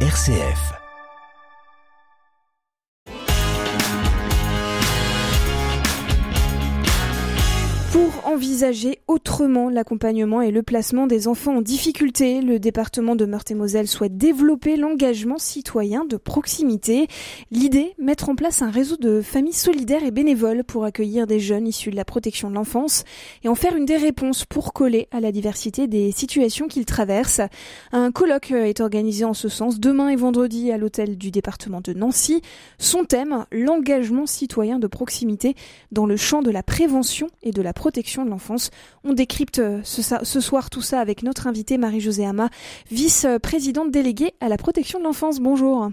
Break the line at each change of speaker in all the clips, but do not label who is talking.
RCF.
Envisager autrement l'accompagnement et le placement des enfants en difficulté, le département de Meurthe-et-Moselle souhaite développer l'engagement citoyen de proximité. L'idée, mettre en place un réseau de familles solidaires et bénévoles pour accueillir des jeunes issus de la protection de l'enfance et en faire une des réponses pour coller à la diversité des situations qu'ils traversent. Un colloque est organisé en ce sens demain et vendredi à l'hôtel du département de Nancy. Son thème, l'engagement citoyen de proximité dans le champ de la prévention et de la protection de l'enfance. On décrypte euh, ce, ce, soir tout ça avec notre invitée Marie-Josée Hama, vice-présidente déléguée à la protection de l'enfance. Bonjour.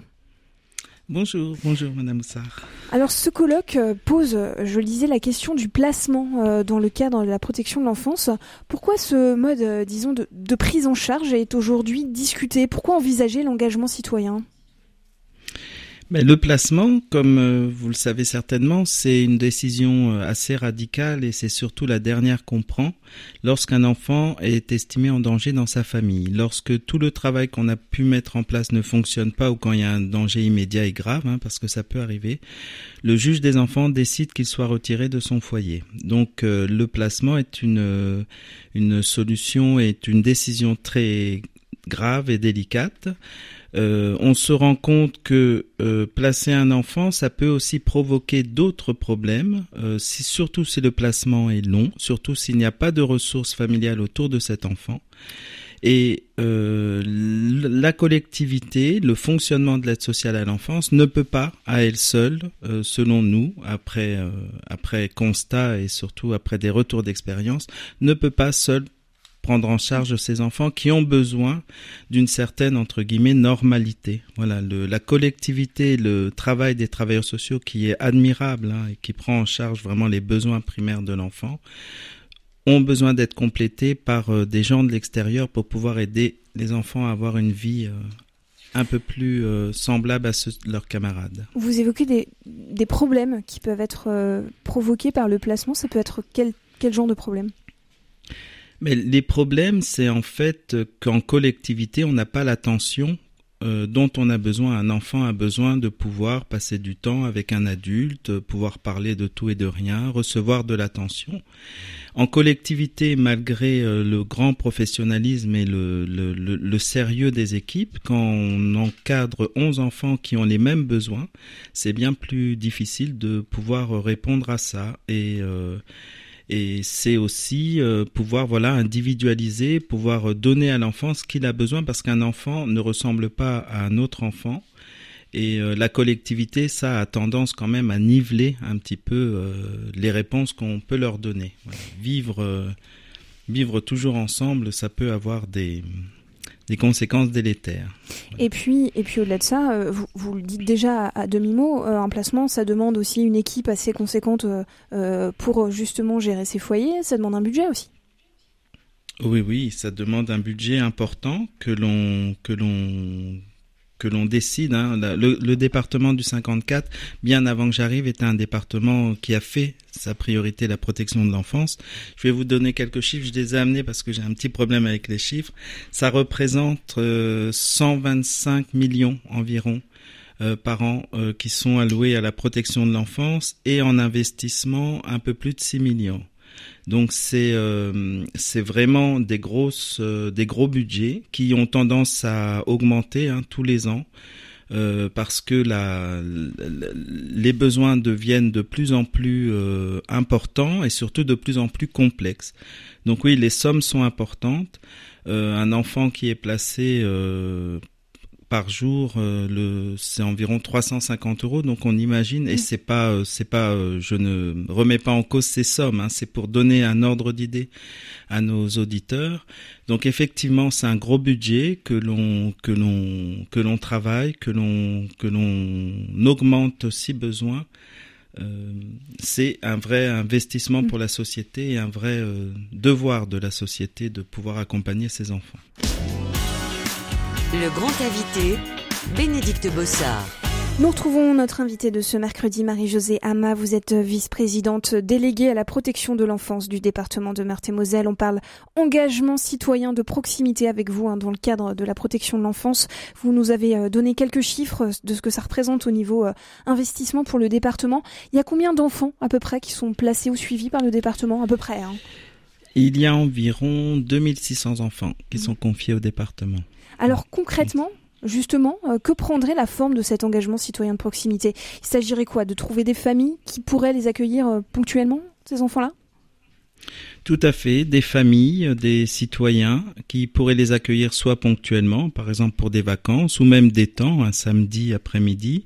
Bonjour, bonjour Madame Oussard.
Alors ce colloque euh, pose, euh, je le disais, la question du placement dans le cadre de la protection de l'enfance. Pourquoi ce mode, disons, de, de prise en charge est aujourd'hui discuté? Pourquoi envisager l'engagement citoyen?
Mais le placement, comme euh, vous le savez certainement, c'est une décision euh, assez radicale et c'est surtout la dernière qu'on prend lorsqu'un enfant est estimé en danger dans sa famille. Lorsque tout le travail qu'on a pu mettre en place ne fonctionne pas ou quand il y a un danger immédiat et grave, hein, parce que ça peut arriver, le juge des enfants décide qu'il soit retiré de son foyer. Donc euh, le placement est une, une solution, est une décision très grave et délicate. Euh, on se rend compte que euh, placer un enfant, ça peut aussi provoquer d'autres problèmes, euh, si, surtout si le placement est long, surtout s'il n'y a pas de ressources familiales autour de cet enfant. Et la collectivité, le fonctionnement de l'aide sociale à l'enfance ne peut pas, à elle seule, selon nous, après, après constat et surtout après des retours d'expérience, ne peut pas seule prendre en charge ces enfants qui ont besoin d'une certaine entre guillemets normalité. Voilà, la collectivité, le travail des travailleurs sociaux qui est admirable hein, et qui prend en charge vraiment les besoins primaires de l'enfant ont besoin d'être complétés par euh, des gens de l'extérieur pour pouvoir aider les enfants à avoir une vie euh, un peu plus euh, semblable à ceux de leurs camarades.
Vous évoquez des, des problèmes qui peuvent être provoqués par le placement. Ça peut être quel, quel genre de problème?
Mais les problèmes, c'est en fait qu'en collectivité, on n'a pas l'attention euh, dont on a besoin. Un enfant a besoin de pouvoir passer du temps avec un adulte, pouvoir parler de tout et de rien, recevoir de l'attention. En collectivité, malgré euh, le grand professionnalisme et le, le, le, sérieux des équipes, quand on encadre 11 enfants qui ont les mêmes besoins, c'est bien plus difficile de pouvoir répondre à ça. Et euh, et c'est aussi euh, pouvoir voilà individualiser, pouvoir donner à l'enfant ce qu'il a besoin parce qu'un enfant ne ressemble pas à un autre enfant. Et euh, la collectivité, ça a tendance quand même à niveler un petit peu euh, les réponses qu'on peut leur donner. Vivre, vivre toujours ensemble, ça peut avoir des, des conséquences délétères.
Et puis, et puis au-delà de ça, euh, vous, vous, le dites déjà à, demi-mot, euh, un placement, ça demande aussi une équipe assez conséquente euh, pour justement gérer ses foyers, ça demande un budget aussi.
Oui, oui, ça demande un budget important que l'on que l'on que l'on décide. Hein. Le, département du 54, bien avant que j'arrive, était un département qui a fait sa priorité la protection de l'enfance. Je vais vous donner quelques chiffres. Je les ai amenés parce que j'ai un petit problème avec les chiffres. Ça représente 125 euh, millions environ euh, par an euh, qui sont alloués à la protection de l'enfance et en investissement un peu plus de 6 millions. Donc c'est euh, c'est vraiment des grosses euh, des gros budgets qui ont tendance à augmenter hein, tous les ans. Euh, parce que les besoins deviennent de plus en plus importants et surtout de plus en plus complexes. Donc oui, les sommes sont importantes. Un enfant qui est placé par jour, euh, le, c'est environ 350 euros. Donc on imagine, et mm. c'est pas, euh, c'est pas, euh, je ne remets pas en cause ces sommes. Hein, c'est pour donner un ordre d'idée à nos auditeurs. Donc effectivement, c'est un gros budget que l'on que l'on que l'on travaille, que l'on que l'on augmente si besoin. c'est un vrai investissement mm. pour la société et un vrai devoir de la société de pouvoir accompagner ses enfants.
Le grand invité, Bénédicte Bossard.
Nous retrouvons notre invitée de ce mercredi, Marie-Josée Hama. Vous êtes vice-présidente déléguée à la protection de l'enfance du département de Meurthe-et-Moselle. On parle engagement citoyen de proximité avec vous hein, dans le cadre de la protection de l'enfance. Vous nous avez euh, donné quelques chiffres de ce que ça représente au niveau euh, investissement pour le département. Il y a combien d'enfants à peu près qui sont placés ou suivis par le département? À peu près hein
Il y a environ 2600 enfants qui sont confiés au département.
Alors concrètement, justement, euh, que prendrait la forme de cet engagement citoyen de proximité? Il s'agirait quoi? De trouver des familles qui pourraient les accueillir euh, ponctuellement, ces enfants-là?
Tout à fait, des familles, des citoyens qui pourraient les accueillir soit ponctuellement, par exemple pour des vacances, ou même des temps, un samedi après-midi,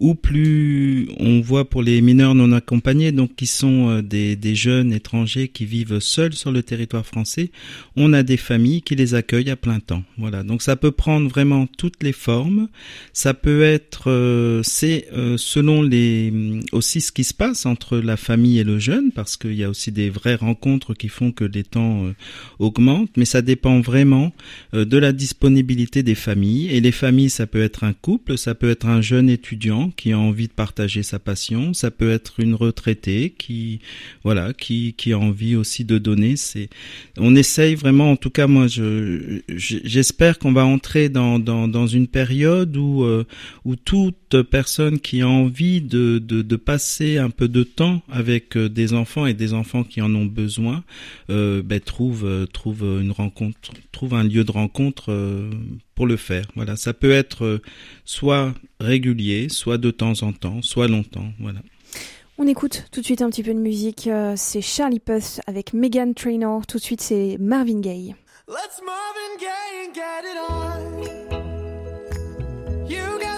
ou plus on voit pour les mineurs non accompagnés, donc qui sont euh, des, des, jeunes étrangers qui vivent seuls sur le territoire français, on a des familles qui les accueillent à plein temps. Voilà, donc ça peut prendre vraiment toutes les formes. Ça peut être, euh, c'est euh, selon les aussi ce qui se passe entre la famille et le jeune, parce qu'il y a aussi des vraies rencontres qui font que les temps augmentent, mais ça dépend vraiment de la disponibilité des familles. Et les familles, ça peut être un couple, ça peut être un jeune étudiant qui a envie de partager sa passion. Ça peut être une retraitée qui, voilà, qui, qui a envie aussi de donner. C'est, on essaye vraiment, en tout cas, moi, je, j'espère qu'on va entrer dans, dans, dans une période où, euh, où toute personne qui a envie de, de, de, passer un peu de temps avec euh, des enfants et des enfants qui en ont besoin, euh, ben, trouve, euh, trouve une rencontre, trouve un lieu de rencontre pour le faire. Voilà, ça peut être euh, soit régulier, soit de temps en temps, soit longtemps. Voilà.
On écoute tout de suite un petit peu de musique. Euh, c'est Charlie Puth avec Megan Trainor. Tout de suite, c'est Marvin Gaye. Let's Marvin Gaye and get it on. You got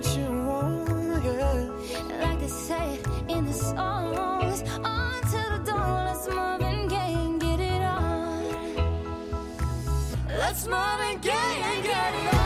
that you want, yeah. Like they say in the songs, on to the dawn, let's move and get, and get it on. Let's move and get, and get it on.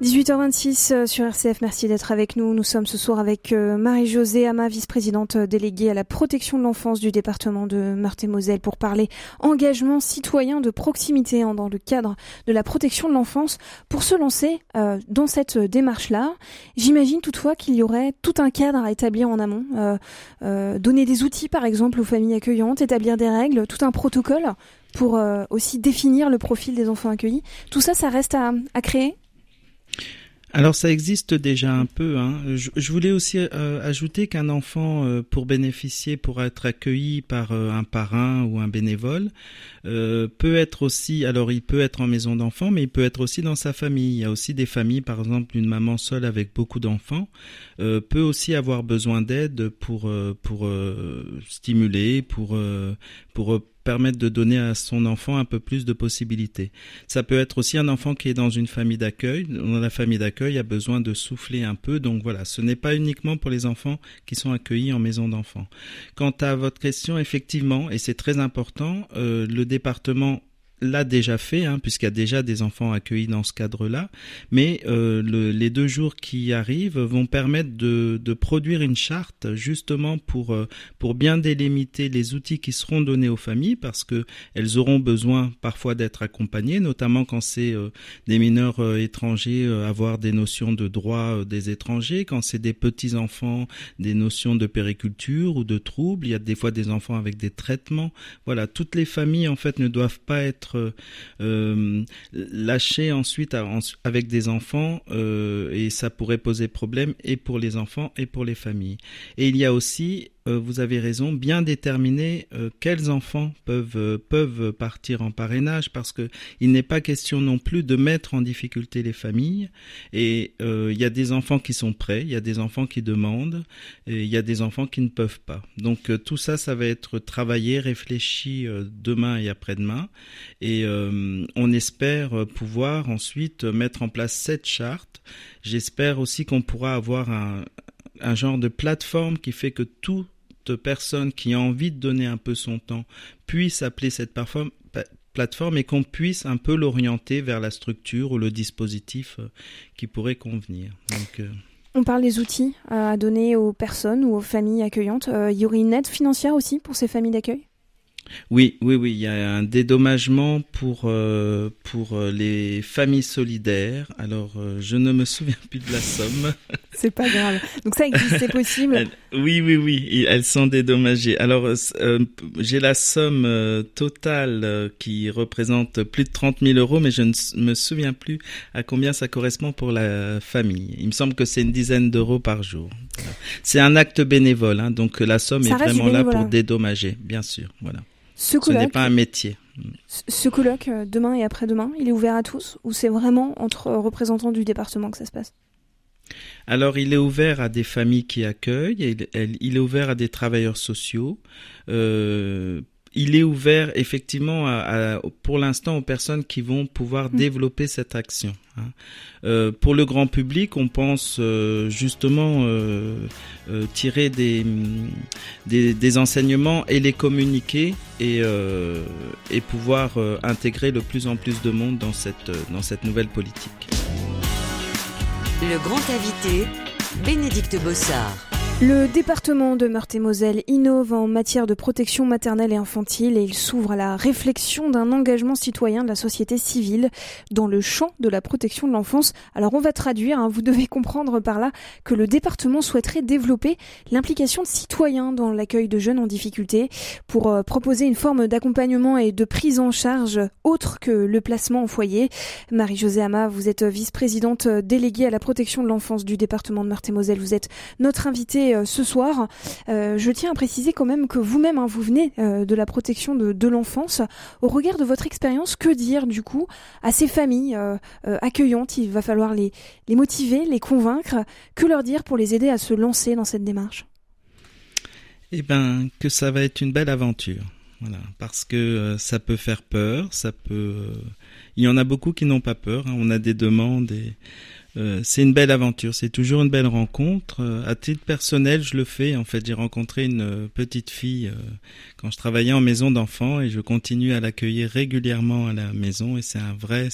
18h26 euh, sur RCF, merci d'être avec nous. Nous sommes ce soir avec euh, Marie-Josée Ama, vice-présidente euh, déléguée à la protection de l'enfance du département de Meurthe-et-Moselle pour parler engagement citoyen de proximité hein, dans le cadre de la protection de l'enfance. Pour se lancer dans cette démarche-là, j'imagine toutefois qu'il y aurait tout un cadre à établir en amont, donner des outils par exemple aux familles accueillantes, établir des règles, tout un protocole pour aussi définir le profil des enfants accueillis. Tout ça, ça reste à, à créer
alors ça existe déjà un peu. Hein. Je, voulais aussi euh, ajouter qu'un enfant, euh, pour bénéficier, pour être accueilli par euh, un parrain ou un bénévole, peut être aussi, alors il peut être en maison d'enfants, mais il peut être aussi dans sa famille. Il y a aussi des familles, par exemple une maman seule avec beaucoup d'enfants, peut aussi avoir besoin d'aide pour pour stimuler, pour pour permettre de donner à son enfant un peu plus de possibilités. Ça peut être aussi un enfant qui est dans une famille d'accueil. La famille d'accueil, a besoin de souffler un peu. Donc voilà, ce n'est pas uniquement pour les enfants qui sont accueillis en maison d'enfants. Quant à votre question, effectivement, et c'est très important, euh, le département l'a déjà fait, hein, puisqu'il y a déjà des enfants accueillis dans ce cadre-là. Mais euh, le, les deux jours qui arrivent vont permettre de, de produire une charte justement pour euh, pour bien délimiter les outils qui seront donnés aux familles, parce que elles auront besoin parfois d'être accompagnées, notamment quand c'est euh, des mineurs euh, étrangers, avoir des notions de droit des étrangers, quand c'est des petits enfants, des notions de périculture ou de troubles. Il y a des fois des enfants avec des traitements. Voilà, toutes les familles en fait ne doivent pas être euh, lâché ensuite avec des enfants euh, et ça pourrait poser problème et pour les enfants et pour les familles. Et il y a aussi vous avez raison, bien déterminer euh, quels enfants peuvent euh, peuvent partir en parrainage parce que il n'est pas question non plus de mettre en difficulté les familles et il y a des enfants qui sont prêts, il y a des enfants qui demandent et il y a des enfants qui ne peuvent pas. Donc tout ça ça va être travaillé, réfléchi demain et après-demain et on espère pouvoir ensuite mettre en place cette charte. J'espère aussi qu'on pourra avoir un un genre de plateforme qui fait que tout personne qui a envie de donner un peu son temps puisse appeler cette plateforme et qu'on puisse un peu l'orienter vers la structure ou le dispositif euh, qui pourrait convenir.
Euh, On parle des outils à donner aux personnes ou aux familles accueillantes. Euh, il y aurait une aide financière aussi pour ces familles d'accueil?
Oui, oui, oui, il y a un dédommagement pour euh, pour euh, les familles solidaires. Alors, euh, je ne me souviens plus de la somme.
C'est pas grave. Donc ça existe, c'est possible.
oui, oui, oui, elles sont dédommagées. Alors, j'ai la somme totale qui représente plus de 30 000 euros, mais je ne me souviens plus à combien ça correspond pour la famille. Il me semble que c'est une dizaine d'euros par jour. C'est un acte bénévole, hein, donc la somme est vraiment là pour dédommager, bien sûr. Voilà. Ce, n'est pas un métier.
Ce colloque, euh, demain et après-demain, il est ouvert à tous ou c'est vraiment entre représentants du département que ça se passe?
Alors, il est ouvert à des familles qui accueillent, il, est ouvert à des travailleurs sociaux, euh, il est ouvert effectivement à, pour l'instant aux personnes qui vont pouvoir mm. développer cette action. Hein. Euh, pour le grand public, on pense euh, justement euh, tirer des, des, enseignements et les communiquer et, et pouvoir intégrer de plus en plus de monde dans cette, dans cette nouvelle politique.
Le grand invité, Bénédicte Bossard.
Le département de Meurthe-et-Moselle innove en matière de protection maternelle et infantile et il s'ouvre à la réflexion d'un engagement citoyen de la société civile dans le champ de la protection de l'enfance. Alors on va traduire, hein, vous devez comprendre par là que le département souhaiterait développer l'implication de citoyens dans l'accueil de jeunes en difficulté pour euh, proposer une forme d'accompagnement et de prise en charge autre que le placement en foyer. Marie-Josée Ama, vous êtes vice-présidente déléguée à la protection de l'enfance du département de Meurthe-et-Moselle. Vous êtes notre invitée euh, ce soir. Euh, je tiens à préciser quand même que vous-même, hein, vous venez euh, de la protection de, l'enfance. Au regard de votre expérience, que dire du coup à ces familles accueillantes? Il va falloir les, motiver, les convaincre. Que leur dire pour les aider à se lancer dans cette démarche?
Eh ben, que ça va être une belle aventure. Voilà, parce que ça peut faire peur, ça peut. Il y en a beaucoup qui n'ont pas peur. Hein. On a des demandes et euh, c'est une belle aventure, c'est toujours une belle rencontre. Euh, à titre personnel, je le fais. En fait, j'ai rencontré une euh, petite fille quand je travaillais en maison d'enfants et je continue à l'accueillir régulièrement à la maison et c'est un vrai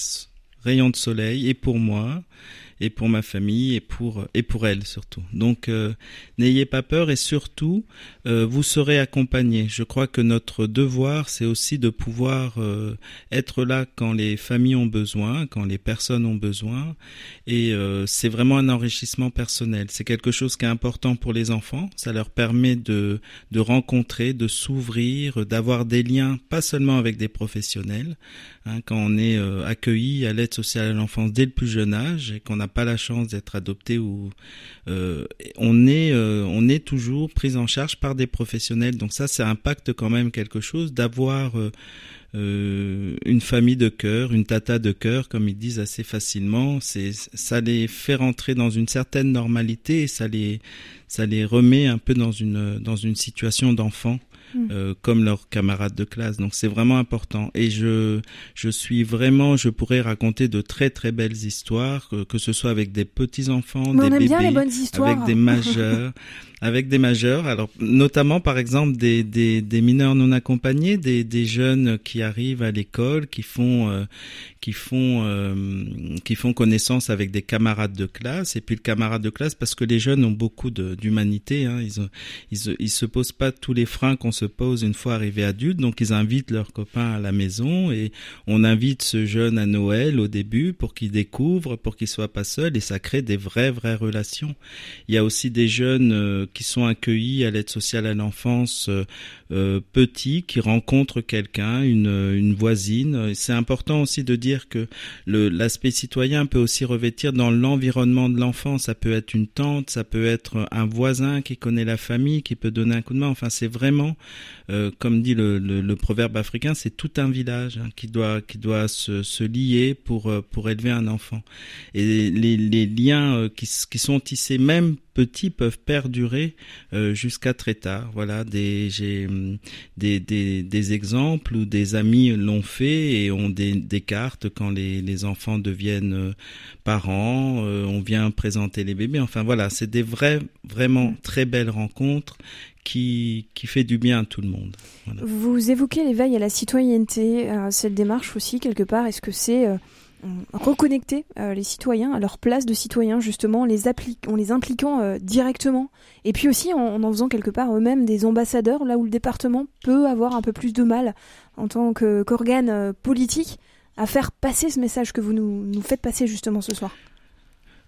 rayon de soleil et pour moi et pour ma famille et pour et pour elle surtout. Donc euh, n'ayez pas peur et surtout euh, vous serez accompagné. Je crois que notre devoir c'est aussi de pouvoir euh, être là quand les familles ont besoin, quand les personnes ont besoin et c'est vraiment un enrichissement personnel. C'est quelque chose qui est important pour les enfants, ça leur permet de de rencontrer, de s'ouvrir, d'avoir des liens pas seulement avec des professionnels hein, quand on est accueilli à l'aide sociale à l'enfance dès le plus jeune âge et qu'on a pas la chance d'être adopté ou euh, on est euh, on est toujours pris en charge par des professionnels. Donc ça, ça impacte quand même quelque chose d'avoir euh, une famille de cœur, une tata de cœur, comme ils disent assez facilement. C'est ça les fait rentrer dans une certaine normalité ça les ça les remet un peu dans une dans une situation d'enfant. Mm. Euh, comme leurs camarades de classe. Donc c'est vraiment important. Et je, je suis vraiment, je pourrais raconter de très très belles histoires, que, que ce soit avec des petits enfants, des bébés, avec des majeurs. avec des majeurs, alors notamment par exemple des, des, des mineurs non accompagnés, des, des jeunes qui arrivent à l'école, qui font euh, qui font euh, qui font connaissance avec des camarades de classe et puis le camarade de classe parce que les jeunes ont beaucoup d'humanité, hein, ils, ils ils se posent pas tous les freins qu'on se pose une fois arrivés adultes, donc ils invitent leurs copains à la maison et on invite ce jeune à Noël au début pour qu'il découvre, pour qu'il soit pas seul et ça crée des vraies vraies relations. Il y a aussi des jeunes euh, qui sont accueillis à l'aide sociale à l'enfance euh, euh, petits qui rencontrent quelqu'un, une, une voisine. C'est important aussi de dire que l'aspect citoyen peut aussi revêtir dans l'environnement de l'enfant. Ça peut être une tante, ça peut être un voisin qui connaît la famille, qui peut donner un coup de main. Enfin, c'est vraiment, euh, comme dit le, proverbe africain, c'est tout un village hein, qui doit qui doit se, lier pour pour élever un enfant. Et les, liens qui, qui sont tissés même petits peuvent perdurer euh, jusqu'à très tard. Voilà, des j'ai des, des, des, exemples où des amis l'ont fait et ont des, des cartes quand les, les enfants deviennent euh, parents. Euh, on vient présenter les bébés. Enfin voilà, c'est des vrais vraiment très belles rencontres qui, qui fait du bien à tout le monde.
Vous évoquez l'éveil à la citoyenneté, cette démarche aussi quelque part. Est-ce que c'est reconnecter euh, les citoyens à leur place de citoyens, justement, les en les impliquant euh, directement. Et puis aussi en, en faisant quelque part eux-mêmes des ambassadeurs, là où le département peut avoir un peu plus de mal en tant qu'organe euh, politique à faire passer ce message que vous nous faites passer justement ce soir.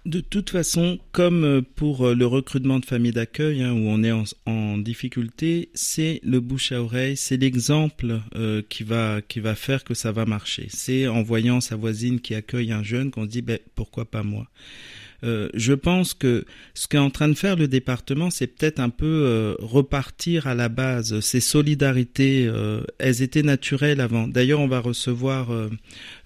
De toute façon, comme euh, pour euh, le recrutement de familles d'accueil, hein, où on est en, difficulté, c'est le bouche à oreille, c'est l'exemple euh, qui va qui va faire que ça va marcher. C'est en voyant sa voisine qui accueille un jeune qu'on se dit ben, pourquoi pas moi? Euh, je pense que ce qu'est en train de faire le département, c'est peut-être un peu euh, repartir à la base. Ces solidarités, euh, elles étaient naturelles avant. D'ailleurs, on va recevoir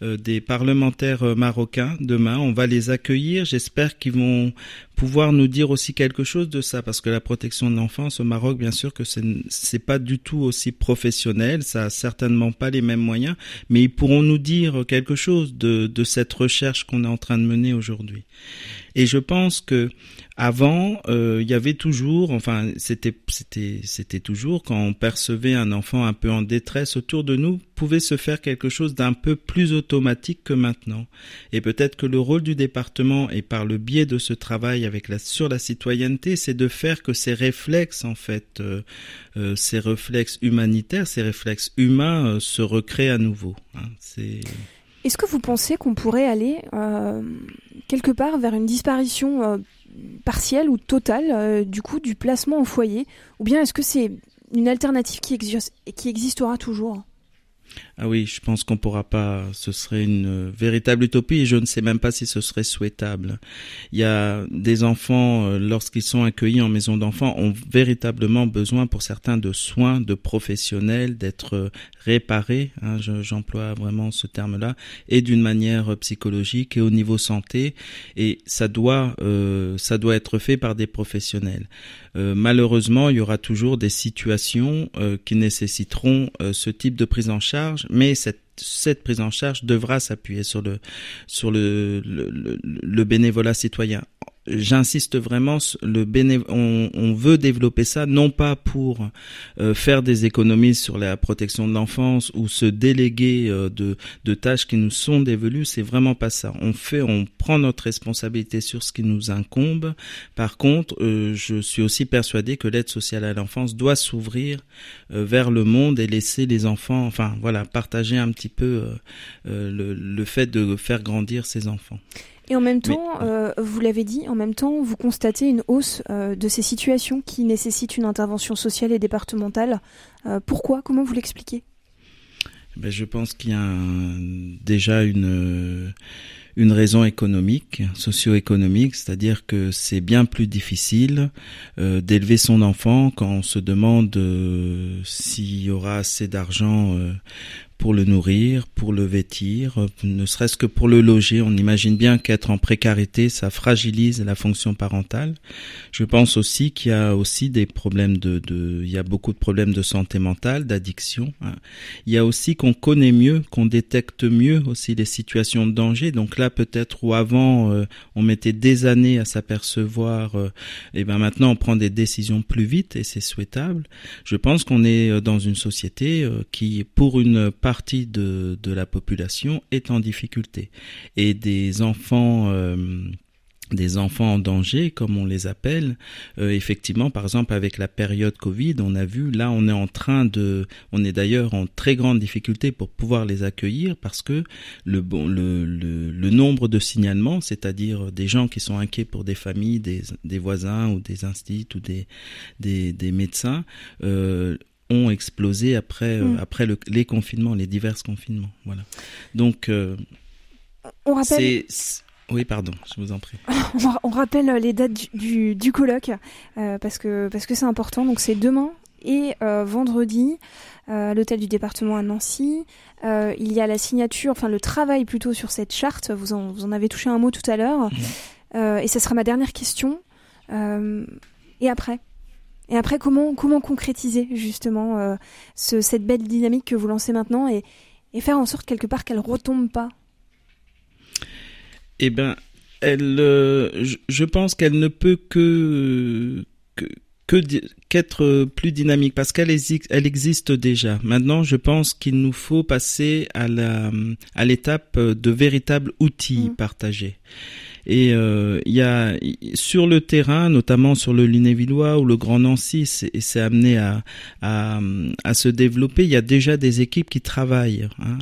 des parlementaires marocains demain. On va les accueillir. J'espère qu'ils vont pouvoir nous dire aussi quelque chose de ça, parce que la protection de l'enfance au Maroc, bien sûr que c'est pas du tout aussi professionnel, ça a certainement pas les mêmes moyens, mais ils pourront nous dire quelque chose de, de cette recherche qu'on est en train de mener aujourd'hui. Et je pense que avant, euh, il y avait toujours, enfin, c'était, c'était, c'était toujours quand on percevait un enfant un peu en détresse autour de nous, pouvait se faire quelque chose d'un peu plus automatique que maintenant. Et peut-être que le rôle du département, et par le biais de ce travail avec la, sur la citoyenneté, c'est de faire que ces réflexes, en fait, euh, euh, ces réflexes humanitaires, ces réflexes humains, se recréent à nouveau. Hein. C'est
est-ce que vous pensez qu'on pourrait aller euh, quelque part vers une disparition euh, partielle ou totale euh, du coup du placement au foyer? Ou bien est-ce que c'est une alternative qui, qui existera toujours?
Ah oui, je pense qu'on pourra pas. Ce serait une véritable utopie et je ne sais même pas si ce serait souhaitable. Il y a des enfants, euh, lorsqu'ils sont accueillis en maison d'enfants, ont véritablement besoin pour certains de soins, de professionnels, d'être réparés. Hein, J'emploie vraiment ce terme-là et d'une manière psychologique et au niveau santé. Et ça doit, euh, ça doit être fait par des professionnels. Euh, malheureusement, il y aura toujours des situations euh, qui nécessiteront euh, ce type de prise en charge, mais cette prise en charge devra s'appuyer sur le, bénévolat citoyen. J'insiste vraiment, le on, on, veut développer ça non pas pour euh, faire des économies sur la protection de l'enfance ou se déléguer euh, de, de, tâches qui nous sont dévolues, c'est vraiment pas ça. On fait, on prend notre responsabilité sur ce qui nous incombe. Par contre, euh, je suis aussi persuadé que l'aide sociale à l'enfance doit s'ouvrir vers le monde et laisser les enfants, enfin voilà, partager un petit peu le, le fait de faire grandir ses enfants.
Et en même temps, euh, vous l'avez dit, en même temps, vous constatez une hausse euh, de ces situations qui nécessitent une intervention sociale et départementale. Euh, pourquoi? Comment vous l'expliquez?
Ben, Je pense qu'il y a déjà une, une raison économique, socio-économique, c'est-à-dire que c'est bien plus difficile d'élever son enfant quand on se demande s'il y aura assez d'argent pour le nourrir, pour le vêtir, ne serait-ce que pour le loger. On imagine bien qu'être en précarité, ça fragilise la fonction parentale. Je pense aussi qu'il y a aussi des problèmes de, de, il y a beaucoup de problèmes de santé mentale, d'addiction. Hein. Il y a aussi qu'on connaît mieux, qu'on détecte mieux aussi les situations de danger. Donc là, peut-être où avant euh, on mettait des années à s'apercevoir, et euh, eh ben maintenant on prend des décisions plus vite et c'est souhaitable. Je pense qu'on est euh, dans une société qui, pour une part partie de, de la population est en difficulté. Et des enfants... Euh, des enfants en danger, comme on les appelle. Euh, effectivement, par exemple, avec la période Covid, on a vu, là, on est en train de, on est d'ailleurs en très grande difficulté pour pouvoir les accueillir parce que le bon, le, le, nombre de signalements, c'est-à-dire des gens qui sont inquiets pour des familles, des, des voisins ou des instituts ou des, des, des médecins, euh, ont explosé après, euh, mm. après le, les confinements, les divers confinements. Voilà. Donc, euh,
on rappelle.
Oui, pardon, je vous en prie.
on rappelle les dates du, du, colloque euh, parce que parce que c'est important. Donc c'est demain et vendredi à l'hôtel du département à Nancy. il y a la signature, enfin le travail plutôt sur cette charte. Vous en, vous en avez touché un mot tout à l'heure. Mm. et ça sera ma dernière question. et après? Et après, comment, comment concrétiser justement euh, ce, cette belle dynamique que vous lancez maintenant et, et faire en sorte quelque part qu'elle retombe pas?
Eh elle, euh, je, pense qu'elle ne peut que, que qu'être plus dynamique parce qu'elle existe, elle existe déjà. Maintenant, je pense qu'il nous faut passer à la à l'étape de véritables outils mmh. partagés. Et euh, il y a sur le terrain, notamment sur le Lunévillois ou le Grand Nancy, c'est amené à, à, à, se développer. Il y a déjà des équipes qui travaillent hein,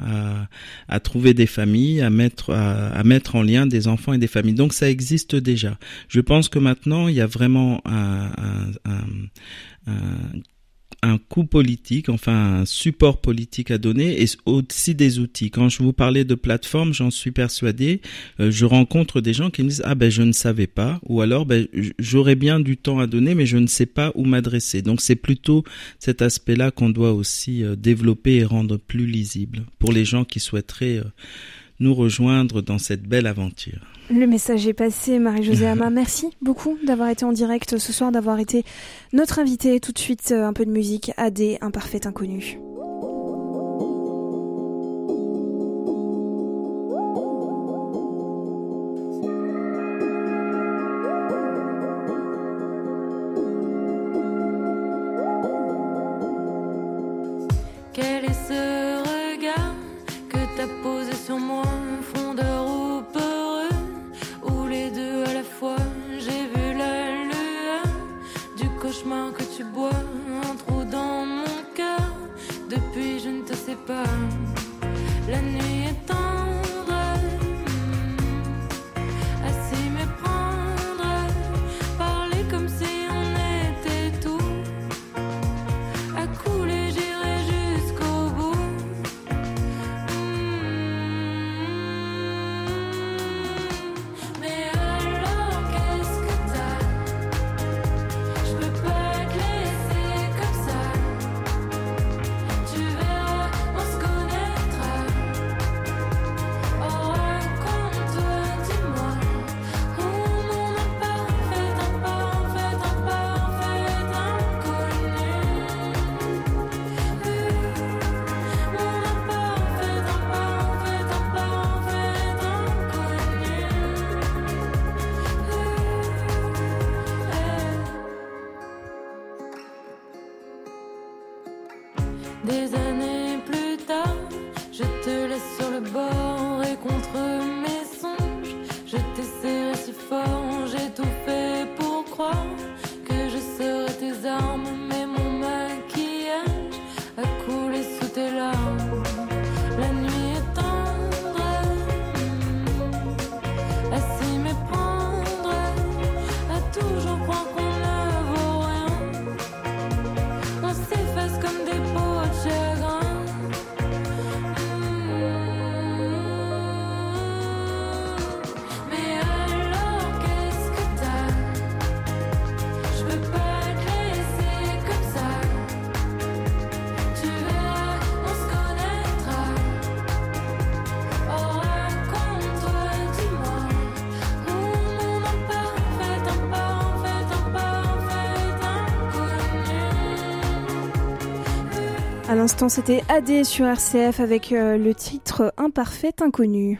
à, à, trouver des familles, à mettre à, mettre en lien des enfants et des familles. Donc ça existe déjà. Je pense que maintenant il y a vraiment un, un, un un coup politique, enfin un support politique à donner et aussi des outils. Quand je vous parlais de plateforme, j'en suis persuadé, euh, je rencontre des gens qui me disent ah ben je ne savais pas ou alors ben j'aurais bien du temps à donner mais je ne sais pas où m'adresser. Donc c'est plutôt cet aspect-là qu'on doit aussi euh, développer et rendre plus lisible pour les gens qui souhaiteraient euh, nous rejoindre dans cette belle aventure.
Le message est passé, Marie-Josée Ama. Merci beaucoup d'avoir été en direct ce soir, d'avoir été notre invitée. Tout de suite, un peu de musique, AD, un parfait inconnu. sais pas. La nuit. C'était AD sur RCF avec euh, le titre Imparfait Inconnu.